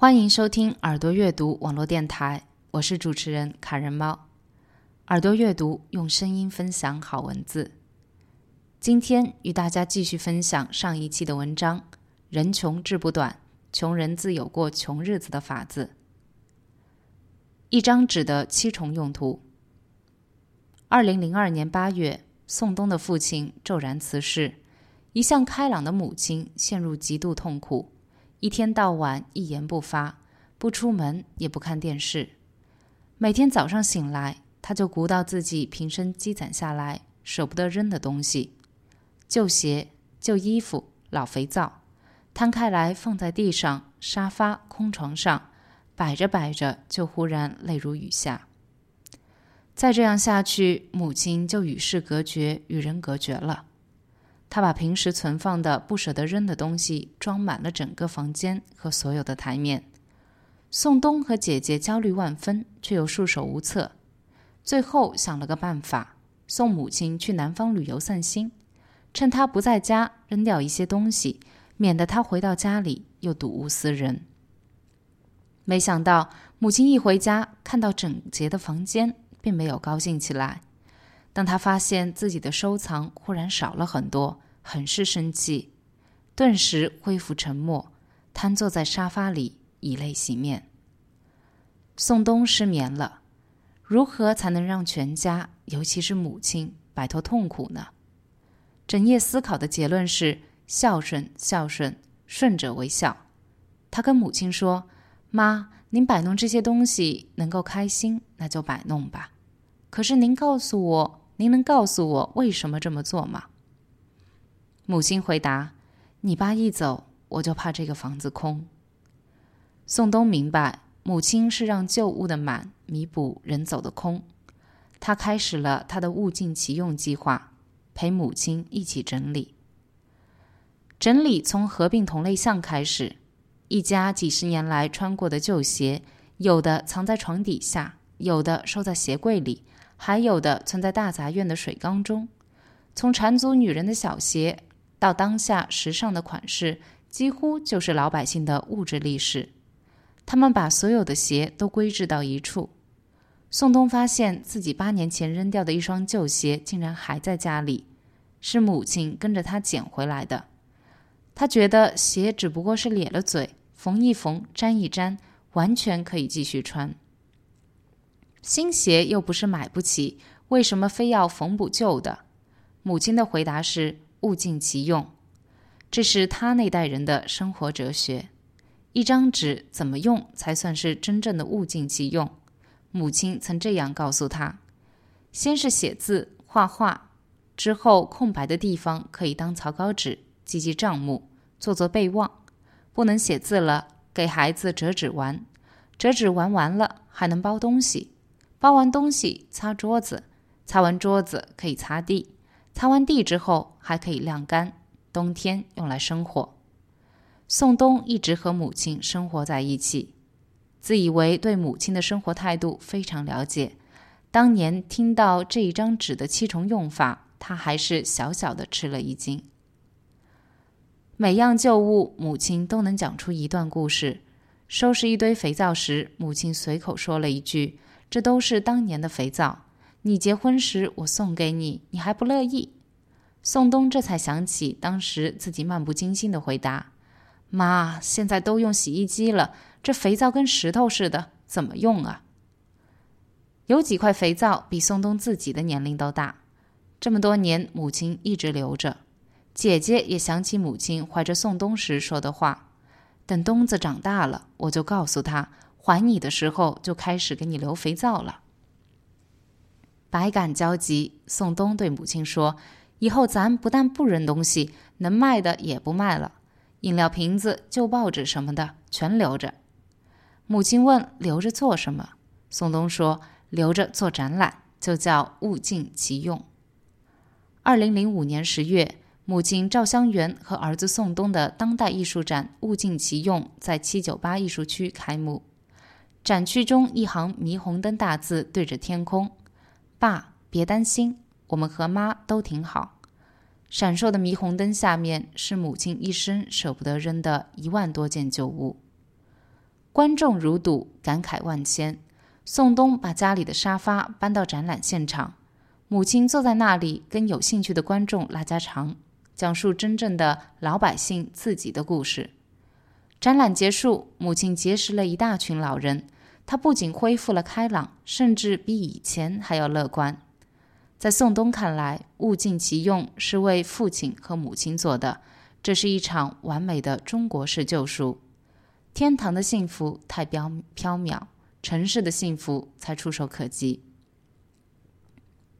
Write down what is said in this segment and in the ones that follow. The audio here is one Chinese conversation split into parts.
欢迎收听耳朵阅读网络电台，我是主持人卡人猫。耳朵阅读用声音分享好文字。今天与大家继续分享上一期的文章：人穷志不短，穷人自有过穷日子的法子。一张纸的七重用途。二零零二年八月，宋冬的父亲骤然辞世，一向开朗的母亲陷入极度痛苦。一天到晚一言不发，不出门也不看电视。每天早上醒来，他就鼓捣自己平生积攒下来舍不得扔的东西：旧鞋、旧衣服、老肥皂，摊开来放在地上、沙发、空床上，摆着摆着就忽然泪如雨下。再这样下去，母亲就与世隔绝，与人隔绝了。他把平时存放的不舍得扔的东西装满了整个房间和所有的台面。宋冬和姐姐焦虑万分，却又束手无策。最后想了个办法，送母亲去南方旅游散心，趁她不在家扔掉一些东西，免得她回到家里又睹物思人。没想到母亲一回家，看到整洁的房间，并没有高兴起来。当他发现自己的收藏忽然少了很多，很是生气，顿时恢复沉默，瘫坐在沙发里，以泪洗面。宋冬失眠了，如何才能让全家，尤其是母亲摆脱痛苦呢？整夜思考的结论是：孝顺，孝顺，顺者为孝。他跟母亲说：“妈，您摆弄这些东西能够开心，那就摆弄吧。可是您告诉我。”您能告诉我为什么这么做吗？母亲回答：“你爸一走，我就怕这个房子空。”宋冬明白，母亲是让旧物的满弥补人走的空。他开始了他的物尽其用计划，陪母亲一起整理。整理从合并同类项开始。一家几十年来穿过的旧鞋，有的藏在床底下，有的收在鞋柜里。还有的存在大杂院的水缸中，从缠足女人的小鞋到当下时尚的款式，几乎就是老百姓的物质历史。他们把所有的鞋都归置到一处。宋东发现自己八年前扔掉的一双旧鞋竟然还在家里，是母亲跟着他捡回来的。他觉得鞋只不过是咧了嘴，缝一缝，粘一粘，完全可以继续穿。新鞋又不是买不起，为什么非要缝补旧的？母亲的回答是物尽其用，这是他那代人的生活哲学。一张纸怎么用才算是真正的物尽其用？母亲曾这样告诉他：先是写字画画，之后空白的地方可以当草稿纸记记账目，做做备忘。不能写字了，给孩子折纸玩，折纸玩完了还能包东西。包完东西，擦桌子，擦完桌子可以擦地，擦完地之后还可以晾干，冬天用来生火。宋冬一直和母亲生活在一起，自以为对母亲的生活态度非常了解。当年听到这一张纸的七重用法，他还是小小的吃了一惊。每样旧物，母亲都能讲出一段故事。收拾一堆肥皂时，母亲随口说了一句。这都是当年的肥皂，你结婚时我送给你，你还不乐意。宋东这才想起当时自己漫不经心的回答：“妈，现在都用洗衣机了，这肥皂跟石头似的，怎么用啊？”有几块肥皂比宋东自己的年龄都大，这么多年母亲一直留着。姐姐也想起母亲怀着宋东时说的话：“等东子长大了，我就告诉他。”还你的时候就开始给你留肥皂了，百感交集。宋冬对母亲说：“以后咱不但不扔东西，能卖的也不卖了，饮料瓶子、旧报纸什么的全留着。”母亲问：“留着做什么？”宋冬说：“留着做展览，就叫物尽其用。”二零零五年十月，母亲赵香元和儿子宋冬的当代艺术展“物尽其用”在七九八艺术区开幕。展区中一行霓虹灯大字对着天空：“爸，别担心，我们和妈都挺好。”闪烁的霓虹灯下面是母亲一生舍不得扔的一万多件旧物。观众如睹，感慨万千。宋冬把家里的沙发搬到展览现场，母亲坐在那里，跟有兴趣的观众拉家常，讲述真正的老百姓自己的故事。展览结束，母亲结识了一大群老人，她不仅恢复了开朗，甚至比以前还要乐观。在宋冬看来，物尽其用是为父亲和母亲做的，这是一场完美的中国式救赎。天堂的幸福太飘缥缈，城市的幸福才触手可及。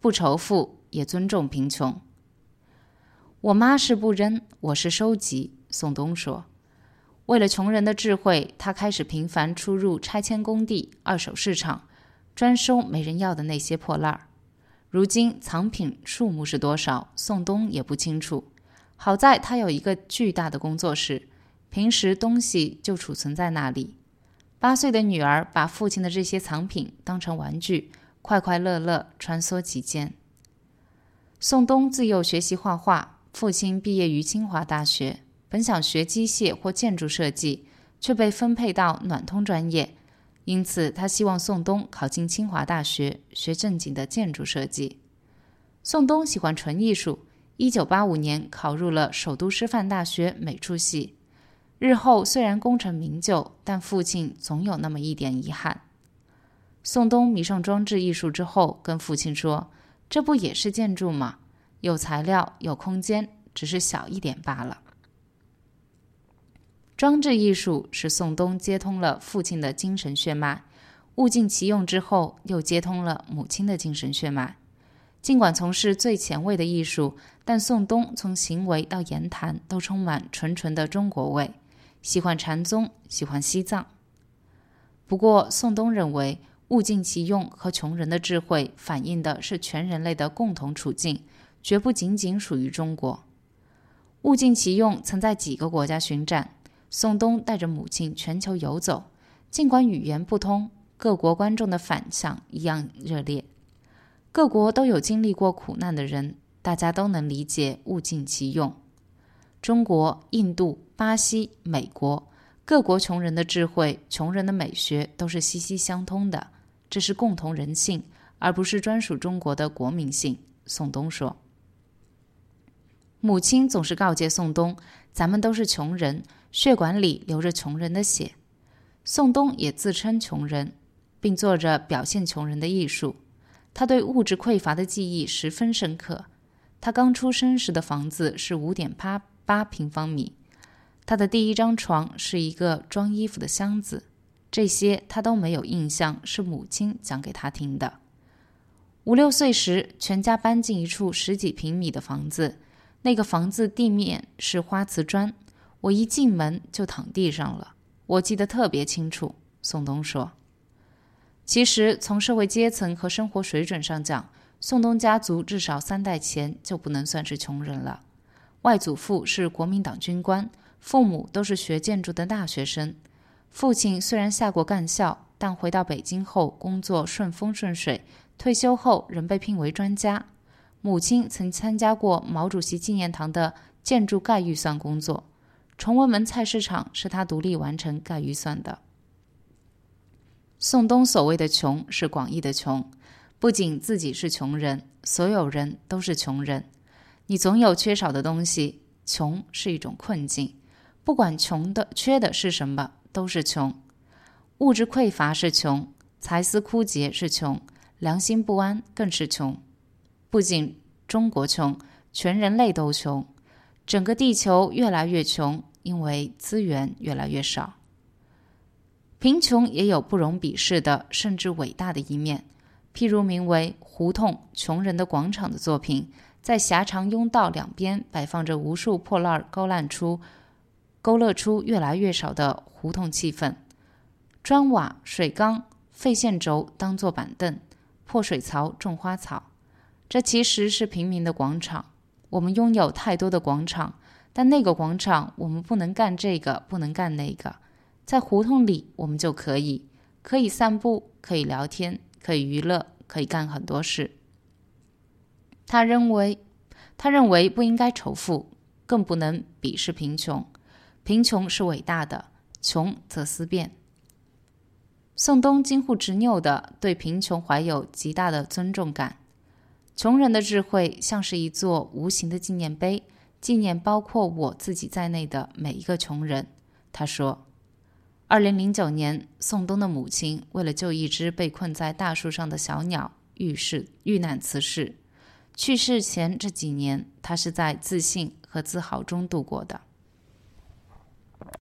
不仇富，也尊重贫穷。我妈是不扔，我是收集。宋冬说：“为了穷人的智慧，他开始频繁出入拆迁工地、二手市场，专收没人要的那些破烂儿。”如今藏品数目是多少，宋东也不清楚。好在他有一个巨大的工作室，平时东西就储存在那里。八岁的女儿把父亲的这些藏品当成玩具，快快乐乐穿梭其间。宋东自幼学习画画，父亲毕业于清华大学，本想学机械或建筑设计，却被分配到暖通专业。因此，他希望宋东考进清华大学学正经的建筑设计。宋东喜欢纯艺术，一九八五年考入了首都师范大学美术系。日后虽然功成名就，但父亲总有那么一点遗憾。宋东迷上装置艺术之后，跟父亲说：“这不也是建筑吗？有材料，有空间，只是小一点罢了。”装置艺术使宋冬接通了父亲的精神血脉，物尽其用之后，又接通了母亲的精神血脉。尽管从事最前卫的艺术，但宋冬从行为到言谈都充满纯纯的中国味，喜欢禅宗，喜欢西藏。不过，宋冬认为物尽其用和穷人的智慧反映的是全人类的共同处境，绝不仅仅属于中国。物尽其用曾在几个国家巡展。宋冬带着母亲全球游走，尽管语言不通，各国观众的反响一样热烈。各国都有经历过苦难的人，大家都能理解物尽其用。中国、印度、巴西、美国各国穷人的智慧、穷人的美学都是息息相通的，这是共同人性，而不是专属中国的国民性。宋冬说。母亲总是告诫宋冬：“咱们都是穷人。”血管里流着穷人的血，宋冬也自称穷人，并做着表现穷人的艺术。他对物质匮乏的记忆十分深刻。他刚出生时的房子是五点八八平方米，他的第一张床是一个装衣服的箱子。这些他都没有印象，是母亲讲给他听的。五六岁时，全家搬进一处十几平米的房子，那个房子地面是花瓷砖。我一进门就躺地上了，我记得特别清楚。宋冬说：“其实从社会阶层和生活水准上讲，宋冬家族至少三代前就不能算是穷人了。外祖父是国民党军官，父母都是学建筑的大学生。父亲虽然下过干校，但回到北京后工作顺风顺水，退休后仍被聘为专家。母亲曾参加过毛主席纪念堂的建筑概预算工作。”崇文门菜市场是他独立完成盖预算的。宋东所谓的“穷”是广义的穷，不仅自己是穷人，所有人都是穷人。你总有缺少的东西，穷是一种困境。不管穷的缺的是什么，都是穷。物质匮乏是穷，财思枯竭是穷，良心不安更是穷。不仅中国穷，全人类都穷。整个地球越来越穷，因为资源越来越少。贫穷也有不容鄙视的，甚至伟大的一面。譬如名为《胡同穷人的广场》的作品，在狭长拥道两边摆放着无数破烂，勾烂出、勾勒出越来越少的胡同气氛。砖瓦、水缸、废线轴当做板凳，破水槽种花草，这其实是平民的广场。我们拥有太多的广场，但那个广场我们不能干这个，不能干那个。在胡同里，我们就可以，可以散步，可以聊天，可以娱乐，可以干很多事。他认为，他认为不应该仇富，更不能鄙视贫穷。贫穷是伟大的，穷则思变。宋东近乎执拗的对贫穷怀有极大的尊重感。穷人的智慧像是一座无形的纪念碑，纪念包括我自己在内的每一个穷人。他说：“二零零九年，宋冬的母亲为了救一只被困在大树上的小鸟，遇事遇难辞世。去世前这几年，他是在自信和自豪中度过的。”